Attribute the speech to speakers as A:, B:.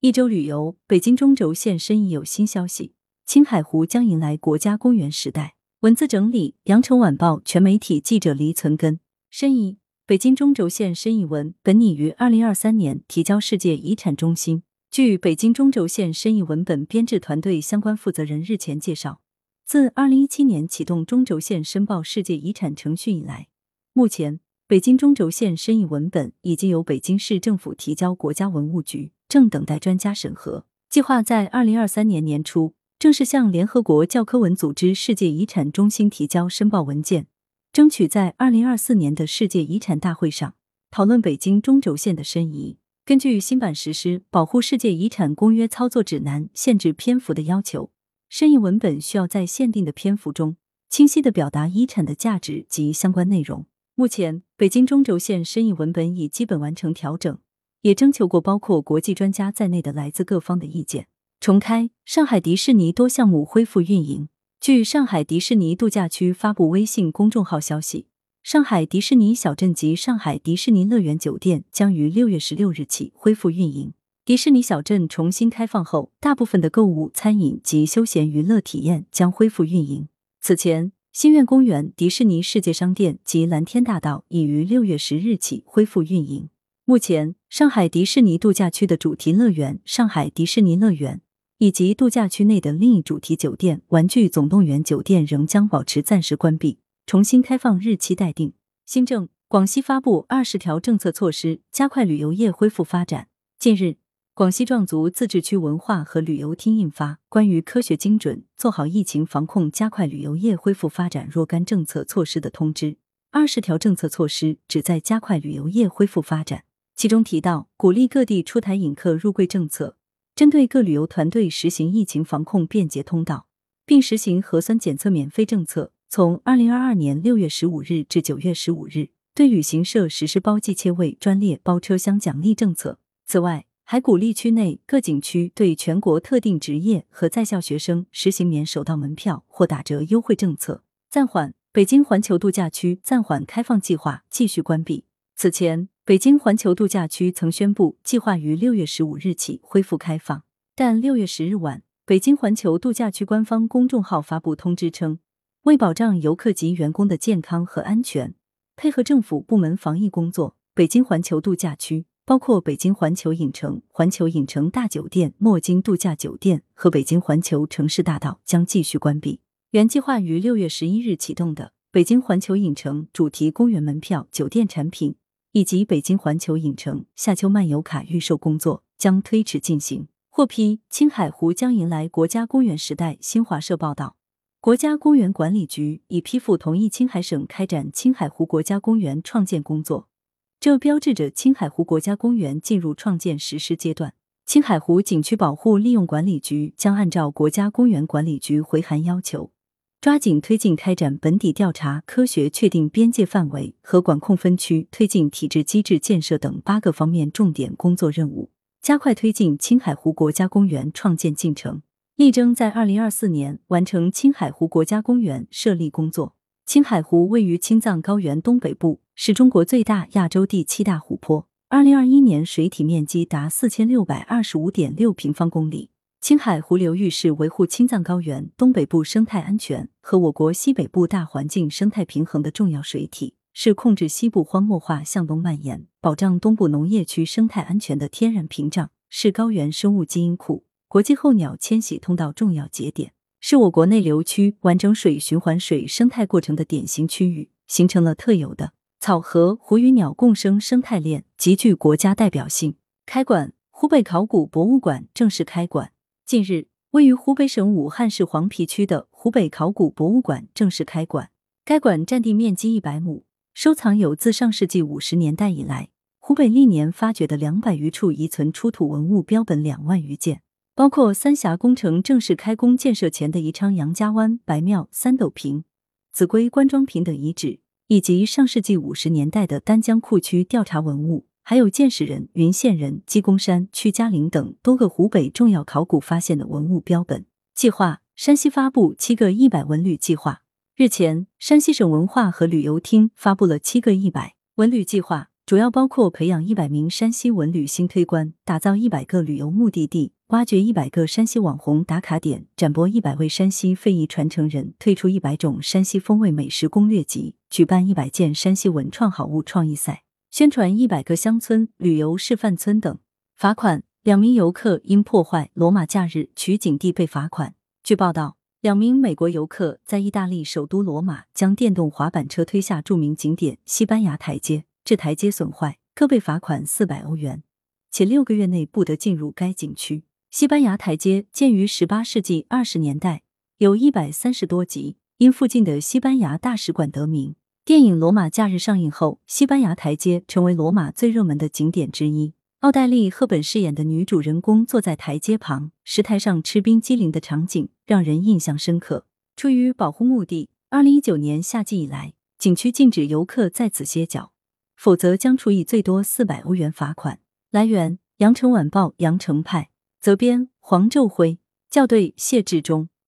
A: 一周旅游，北京中轴线申遗有新消息，青海湖将迎来国家公园时代。文字整理：羊城晚报全媒体记者黎存根。申遗，北京中轴线申遗文本拟于二零二三年提交世界遗产中心。据北京中轴线申遗文本编制团队相关负责人日前介绍，自二零一七年启动中轴线申报世界遗产程序以来，目前北京中轴线申遗文本已经由北京市政府提交国家文物局。正等待专家审核，计划在二零二三年年初正式向联合国教科文组织世界遗产中心提交申报文件，争取在二零二四年的世界遗产大会上讨论北京中轴线的申遗。根据新版实施《保护世界遗产公约操作指南》限制篇幅的要求，申遗文本需要在限定的篇幅中清晰的表达遗产的价值及相关内容。目前，北京中轴线申遗文本已基本完成调整。也征求过包括国际专家在内的来自各方的意见。重开上海迪士尼多项目恢复运营。据上海迪士尼度假区发布微信公众号消息，上海迪士尼小镇及上海迪士尼乐园酒店将于六月十六日起恢复运营。迪士尼小镇重新开放后，大部分的购物、餐饮及休闲娱乐体验将恢复运营。此前，心愿公园、迪士尼世界商店及蓝天大道已于六月十日起恢复运营。目前，上海迪士尼度假区的主题乐园上海迪士尼乐园以及度假区内的另一主题酒店玩具总动员酒店仍将保持暂时关闭，重新开放日期待定。新政：广西发布二十条政策措施，加快旅游业恢复发展。近日，广西壮族自治区文化和旅游厅印发《关于科学精准做好疫情防控、加快旅游业恢复发展若干政策措施的通知》。二十条政策措施旨在加快旅游业恢复发展。其中提到，鼓励各地出台引客入柜政策，针对各旅游团队实行疫情防控便捷通道，并实行核酸检测免费政策。从二零二二年六月十五日至九月十五日，对旅行社实施包机切位、专列包车厢奖励政策。此外，还鼓励区内各景区对全国特定职业和在校学生实行免首道门票或打折优惠政策。暂缓北京环球度假区暂缓开放计划继续关闭。此前。北京环球度假区曾宣布计划于六月十五日起恢复开放，但六月十日晚，北京环球度假区官方公众号发布通知称，为保障游客及员工的健康和安全，配合政府部门防疫工作，北京环球度假区包括北京环球影城、环球影城大酒店、墨金度假酒店和北京环球城市大道将继续关闭。原计划于六月十一日启动的北京环球影城主题公园门票、酒店产品。以及北京环球影城夏秋漫游卡预售工作将推迟进行。获批，青海湖将迎来国家公园时代。新华社报道，国家公园管理局已批复同意青海省开展青海湖国家公园创建工作，这标志着青海湖国家公园进入创建实施阶段。青海湖景区保护利用管理局将按照国家公园管理局回函要求。抓紧推进开展本地调查、科学确定边界范围和管控分区、推进体制机制建设等八个方面重点工作任务，加快推进青海湖国家公园创建进程，力争在二零二四年完成青海湖国家公园设立工作。青海湖位于青藏高原东北部，是中国最大、亚洲第七大湖泊。二零二一年水体面积达四千六百二十五点六平方公里。青海湖流域是维护青藏高原东北部生态安全和我国西北部大环境生态平衡的重要水体，是控制西部荒漠化向东蔓延、保障东部农业区生态安全的天然屏障，是高原生物基因库、国际候鸟迁徙通道重要节点，是我国内流区完整水循环水生态过程的典型区域，形成了特有的草河湖与鸟共生生态链，极具国家代表性。开馆，湖北考古博物馆正式开馆。近日，位于湖北省武汉市黄陂区的湖北考古博物馆正式开馆。该馆占地面积一百亩，收藏有自上世纪五十年代以来湖北历年发掘的两百余处遗存出土文物标本两万余件，包括三峡工程正式开工建设前的宜昌杨家湾白庙三斗坪、秭归官庄坪等遗址，以及上世纪五十年代的丹江库区调查文物。还有建始人、云县人、鸡公山、屈家岭等多个湖北重要考古发现的文物标本。计划：山西发布七个一百文旅计划。日前，山西省文化和旅游厅发布了七个一百文旅计划，主要包括培养一百名山西文旅新推官，打造一百个旅游目的地，挖掘一百个山西网红打卡点，展播一百位山西非遗传承人，推出一百种山西风味美食攻略集，举办一百件山西文创好物创意赛，宣传一百个乡村旅游示范村等。罚款：两名游客因破坏罗马假日取景地被罚款。据报道。两名美国游客在意大利首都罗马将电动滑板车推下著名景点西班牙台阶，致台阶损坏，各被罚款四百欧元，且六个月内不得进入该景区。西班牙台阶建于十八世纪二十年代，有一百三十多级，因附近的西班牙大使馆得名。电影《罗马假日》上映后，西班牙台阶成为罗马最热门的景点之一。奥黛丽·赫本饰演的女主人公坐在台阶旁，石台上吃冰激凌的场景让人印象深刻。出于保护目的，二零一九年夏季以来，景区禁止游客在此歇脚，否则将处以最多四百欧元罚款。来源：羊城晚报·羊城派，责编：黄昼辉，校对：谢志忠。